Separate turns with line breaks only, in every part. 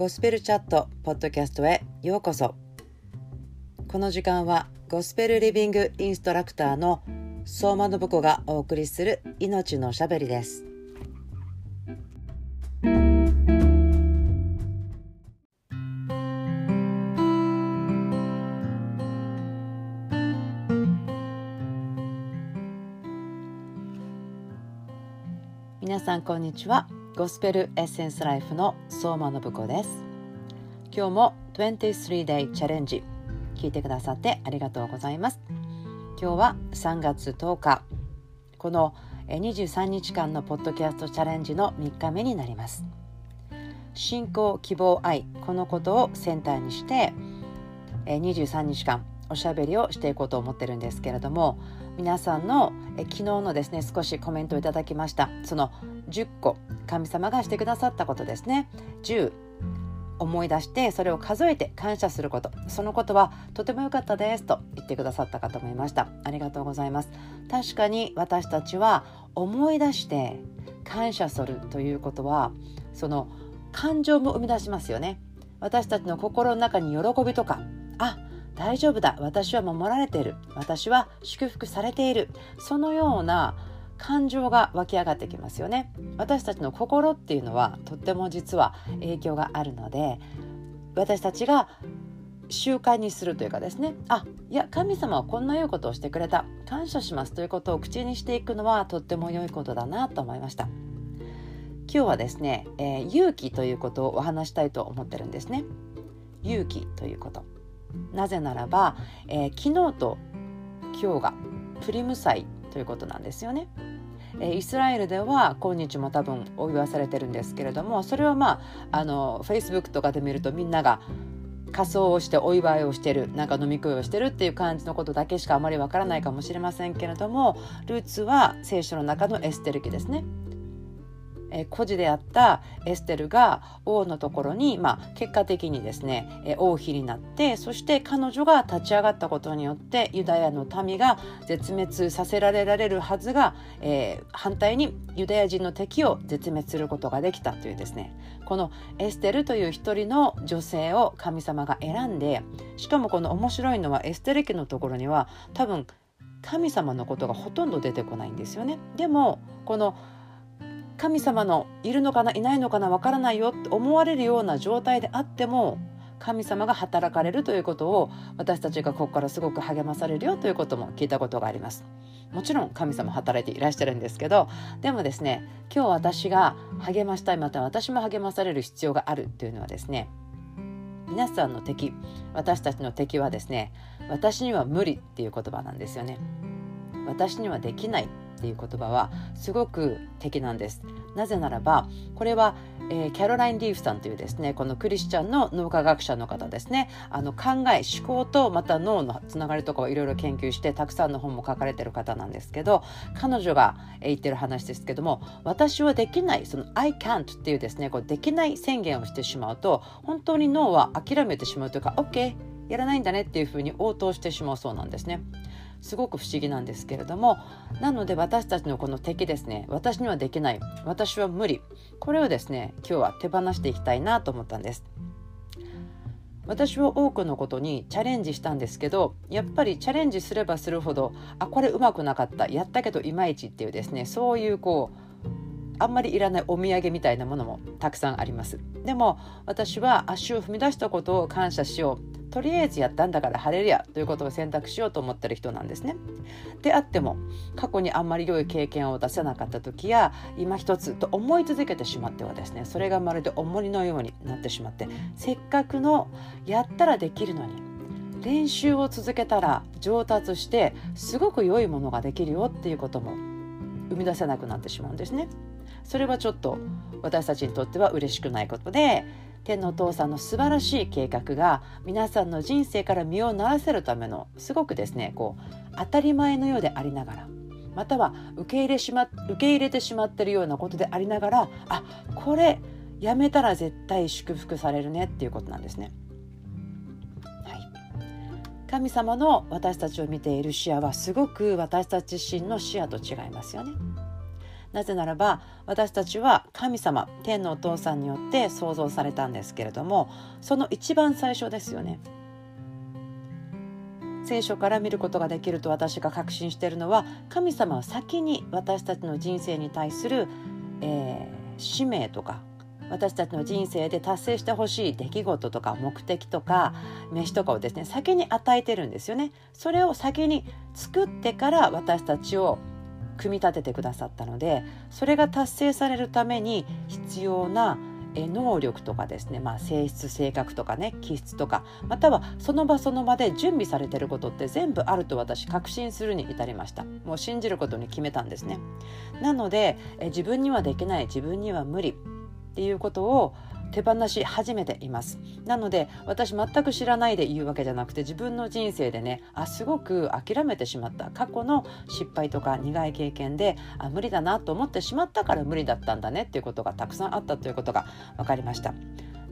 ゴスペルチャットポッドキャストへようこそ。この時間はゴスペルリビングインストラクターの相馬信子がお送りする命のしゃべりです。皆さんこんにちは。ゴスペルエッセンスライフの相馬信子です。今日も23 day チャレンジ聞いてくださってありがとうございます。今日は3月10日。この23日間のポッドキャストチャレンジの3日目になります。信仰希望愛。このことをセンターにして23日間おしゃべりをしていこうと思ってるんですけれども皆さんのえ昨日のですね少しコメントをいただきました。その10個神様がしてくださったことですね。10思い出してそれを数えて感謝すること。そのことはとても良かったですと言ってくださった方もいました。ありがとうございます。確かに私たちは思い出して感謝するということはその感情も生み出しますよね。私たちの心の中に喜びとかあ大丈夫だ私は守られている私は祝福されているそのような感情が湧き上がってきますよね。私たちの心っていうのはとっても実は影響があるので私たちが習慣にするというかですね。あいや神様はこんな良いことをしてくれた。感謝しますということを口にしていくのはとっても良いことだなと思いました。今日はですね、えー、勇気ということをお話したいと思ってるんですね。勇気ということ。なぜならば、えー、昨日と今日がプリム祭ということなんですよね。えイスラエルでは今日も多分お祝いされてるんですけれどもそれはまああの Facebook とかで見るとみんなが仮装をしてお祝いをしてるなんか飲み食いをしてるっていう感じのことだけしかあまりわからないかもしれませんけれどもルーツは聖書の中のエステル記ですね。え孤児であったエステルが王のところに、まあ、結果的にですね、え王妃になってそして彼女が立ち上がったことによってユダヤの民が絶滅させられられるはずが、えー、反対にユダヤ人の敵を絶滅することができたというですねこのエステルという一人の女性を神様が選んでしかもこの面白いのはエステル家のところには多分神様のことがほとんど出てこないんですよね。でもこの神様のいるのかないないのかなわからないよって思われるような状態であっても神様が働かれるということを私たちがここからすごく励まされるよということも聞いたことがあります。もちろん神様働いていらっしゃるんですけどでもですね今日私が励ましたいまた私も励まされる必要があるというのはですね皆さんの敵私たちの敵はですね私には無理っていう言葉なんですよね。私にはできないっていう言葉はすごく敵なんです。なぜならばこれは、えー、キャロライン・リーフさんというですねこのクリスチャンの脳科学者の方ですねあの考え思考とまた脳のつながりとかをいろいろ研究してたくさんの本も書かれてる方なんですけど彼女が言ってる話ですけども私はできないその「I can't」っていうですねこうできない宣言をしてしまうと本当に脳は諦めてしまうというか OK やらないんだねっていうふうに応答してしまうそうなんですね。すごく不思議なんですけれどもなので私たちのこの敵ですね私にはできない私は無理これをですね今日は手放していきたいなと思ったんです。私は多くのことにチャレンジしたんですけどやっぱりチャレンジすればするほどあこれうまくなかったやったけどいまいちっていうですねそういうこうあんまりいらないお土産みたいなものもたくさんありますでも私は足を踏み出したことを感謝しようとりあえずやったんだから晴れりゃということを選択しようと思ってる人なんですね。であっても過去にあんまり良い経験を出せなかった時や今一つと思い続けてしまってはですねそれがまるで重荷のようになってしまってせっかくのやったらできるのに練習を続けたら上達してすごく良いものができるよっていうことも生み出せなくなってしまうんですね。それはちょっと私たちにとっては嬉しくないことで天のお父さんの素晴らしい計画が皆さんの人生から身をならせるためのすごくですねこう当たり前のようでありながらまたは受け入れしま受け入れてしまってるようなことでありながらあこれやめたら絶対祝福されるねっていうことなんですね。はい、神様の私たちを見ている視野はすごく私たち自身の視野と違いますよね。なぜならば私たちは神様天のお父さんによって創造されたんですけれどもその一番最初ですよね聖書から見ることができると私が確信しているのは神様は先に私たちの人生に対する、えー、使命とか私たちの人生で達成してほしい出来事とか目的とか飯とかをですね先に与えてるんですよね。それを先に作ってから私たちを組み立ててくださったのでそれが達成されるために必要な能力とかですね、まあ、性質性格とかね気質とかまたはその場その場で準備されてることって全部あると私確信するに至りました。もう信じることに決めたんですね。なのでえ自分にはできない自分には無理っていうことを手放し始めています。なので私全く知らないで言うわけじゃなくて自分の人生でねあすごく諦めてしまった。過去の失敗とか苦い経験であ無理だなと思ってしまったから無理だったんだねっていうことがたくさんあったということが分かりました。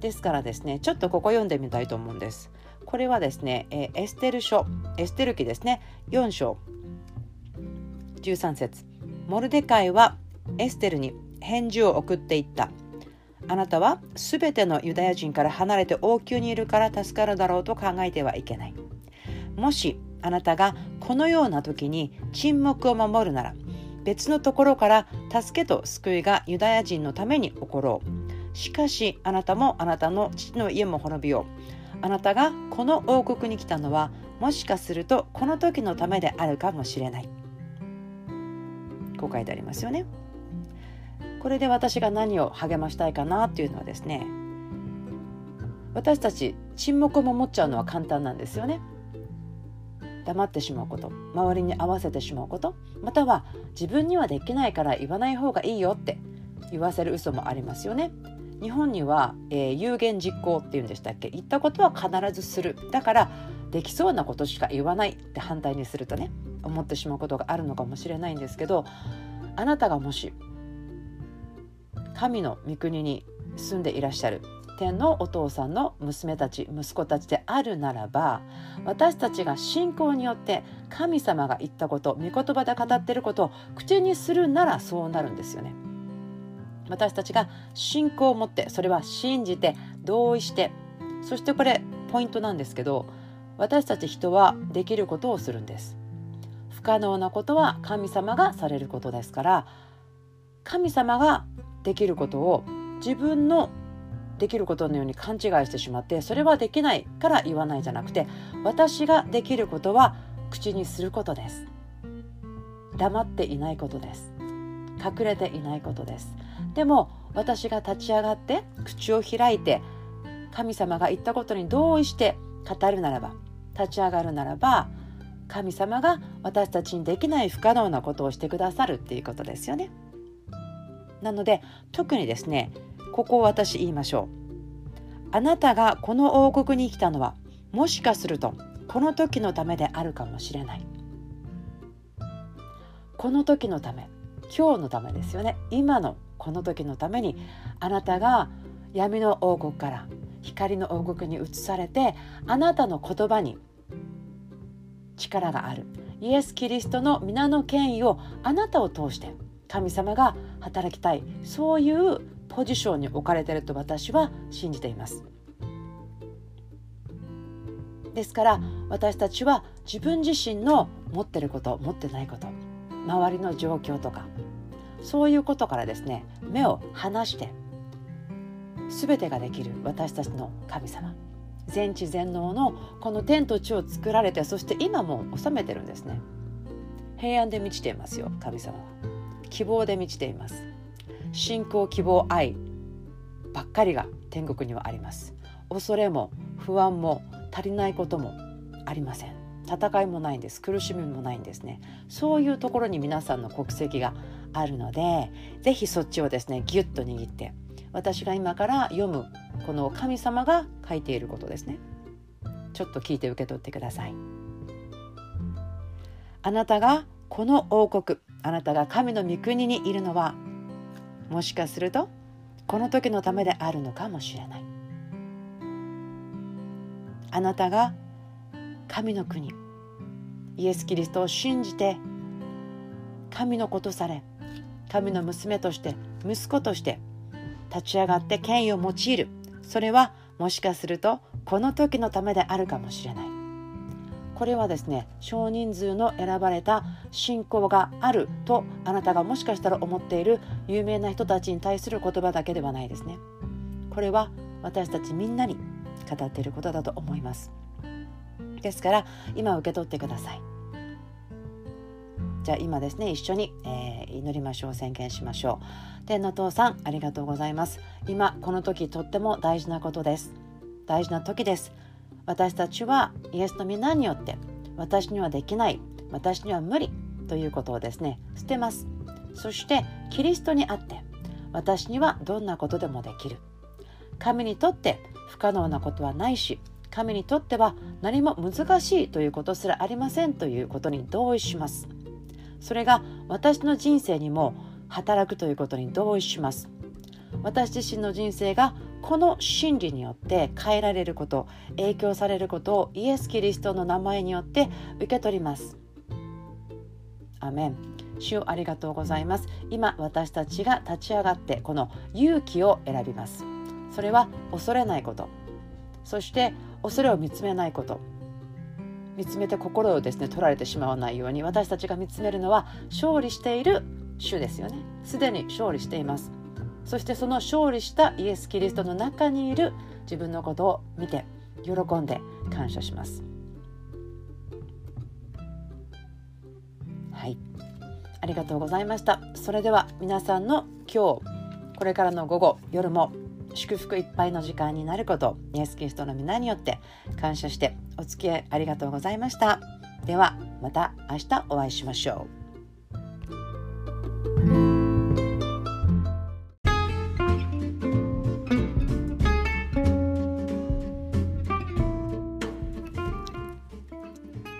ですからですねちょっとここ読んでみたいと思うんです。これはですね、えエステル書エステル記ですね。4章。13節。モルデカイはエステルに返事を送っていった。あなたはすべてのユダヤ人から離れて王宮にいるから助かるだろうと考えてはいけない。もしあなたがこのような時に沈黙を守るなら別のところから助けと救いがユダヤ人のために起ころう。しかしあなたもあなたの父の家も滅びよう。あなたがこの王国に来たのはもしかするとこの時のためであるかもしれない。こう書いてありますよね。これで私が何を励ましたいかなっていうのはですね私たち沈黙を守っちゃうのは簡単なんですよね。黙ってしまうこと周りに合わせてしまうことまたは自分にはできないから言わない方がいいよって言わせる嘘もありますよね。日本には、えー、有言実行っていうんでしたっけ？言ったことは必ずする。だからできそうなことしか言わないって反対にするとね思ってしまうことがあるのかもしれないんですけどあなたがもし神の御国に住んでいらっしゃる天のお父さんの娘たち息子たちであるならば私たちが信仰によって神様が言ったこと御言葉で語っていることを口にするならそうなるんですよね。私たちが信仰を持ってそれは信じて同意してそしてこれポイントなんですけど私たち人はできることをするんです。不可能なことは神様がされることですから神様ができることを自分のできることのように勘違いしてしまってそれはできないから言わないじゃなくて私ができることは口にすることです。黙っていないことです。隠れていないことです。でも私が立ち上がって口を開いて神様が言ったことに同意して語るならば立ち上がるならば神様が私たちにできない不可能なことをしてくださるっていうことですよね。なので特にですねここを私言いましょう。あなたがこの王国に来たのはもしかするとこの時のためであるかもしれない。この時のため今日のためですよね。今のこの時のためにあなたが闇の王国から光の王国に移されてあなたの言葉に力がある。イエス・キリストの皆の権威をあなたを通して神様が働きたい。そういうポジションに置かれてると私は信じています。ですから私たちは自分自身の持ってること持ってないこと周りの状況とかそういうことからですね目を離して全てができる私たちの神様。全知全能のこの天と地を作られてそして今も治めてるんですね。平安で満ちていますよ神様は。希望で満ちています。信仰希望愛ばっかりが天国にはあります。恐れも不安も足りないこともありません。戦いもないんです。苦しみもないんですね。そういうところに皆さんの国籍があるので是非そっちをですねギュッと握って私が今から読むこの神様が書いていることですね。ちょっと聞いて受け取ってください。あなたがこの王国あなたが神の御国にいるのはもしかするとこの時のためであるのかもしれない。あなたが神の国イエス・キリストを信じて神のことされ神の娘として息子として立ち上がって権威を用いる。それはもしかするとこの時のためであるかもしれない。これはですね少人数の選ばれた信仰があるとあなたがもしかしたら思っている有名な人たちに対する言葉だけではないですね。これは私たちみんなに語っていることだと思います。ですから今受け取ってください。じゃあ今ですね一緒に、えー、祈りましょう宣言しましょう。天の父さんありがとうございます。今この時とっても大事なことです。大事な時です。私たちはイエスの皆によって私にはできない私には無理ということをですね捨てます。そしてキリストにあって私にはどんなことでもできる。神にとって不可能なことはないし神にとっては何も難しいということすらありませんということに同意します。それが私の人生にも働くということに同意します。私自身の人生がこの真理によって変えられること影響されることをイエス・キリストの名前によって受け取ります。アメン。主ありがとうございます。今私たちが立ち上がってこの勇気を選びます。それは恐れないこと。そして恐れを見つめないこと。見つめて心をですね取られてしまわないように私たちが見つめるのは勝利している主ですよね。すでに勝利しています。そしてその勝利したイエス・キリストの中にいる自分のことを見て喜んで感謝します。はい。ありがとうございました。それでは皆さんの今日これからの午後夜も祝福いっぱいの時間になることイエス・キリストの皆によって感謝してお付き合いありがとうございましたではまた明日お会いしましょう